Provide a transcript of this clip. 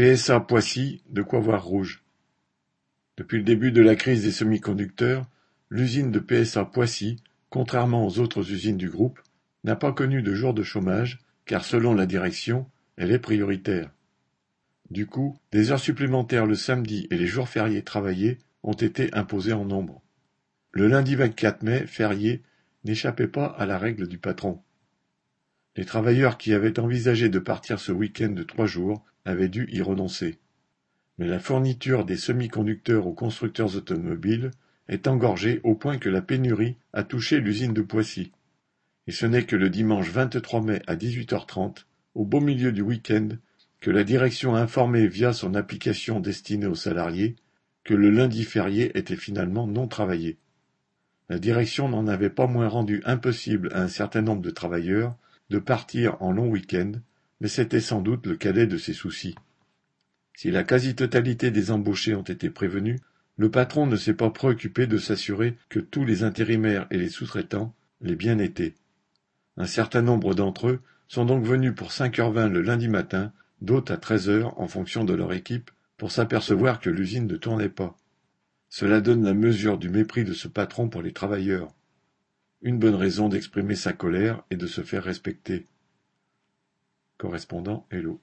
PSA Poissy, de quoi voir rouge. Depuis le début de la crise des semi-conducteurs, l'usine de PSA Poissy, contrairement aux autres usines du groupe, n'a pas connu de jour de chômage, car selon la direction, elle est prioritaire. Du coup, des heures supplémentaires le samedi et les jours fériés travaillés ont été imposés en nombre. Le lundi 24 mai, férié, n'échappait pas à la règle du patron. Les travailleurs qui avaient envisagé de partir ce week-end de trois jours avaient dû y renoncer. Mais la fourniture des semi-conducteurs aux constructeurs automobiles est engorgée au point que la pénurie a touché l'usine de Poissy. Et ce n'est que le dimanche 23 mai à 18h30, au beau milieu du week-end, que la direction a informé via son application destinée aux salariés que le lundi férié était finalement non travaillé. La direction n'en avait pas moins rendu impossible à un certain nombre de travailleurs de partir en long week-end, mais c'était sans doute le cadet de ses soucis. Si la quasi-totalité des embauchés ont été prévenus, le patron ne s'est pas préoccupé de s'assurer que tous les intérimaires et les sous-traitants l'aient bien été. Un certain nombre d'entre eux sont donc venus pour cinq heures vingt le lundi matin, d'autres à treize heures en fonction de leur équipe, pour s'apercevoir que l'usine ne tournait pas. Cela donne la mesure du mépris de ce patron pour les travailleurs. Une bonne raison d'exprimer sa colère et de se faire respecter. Correspondant Hello.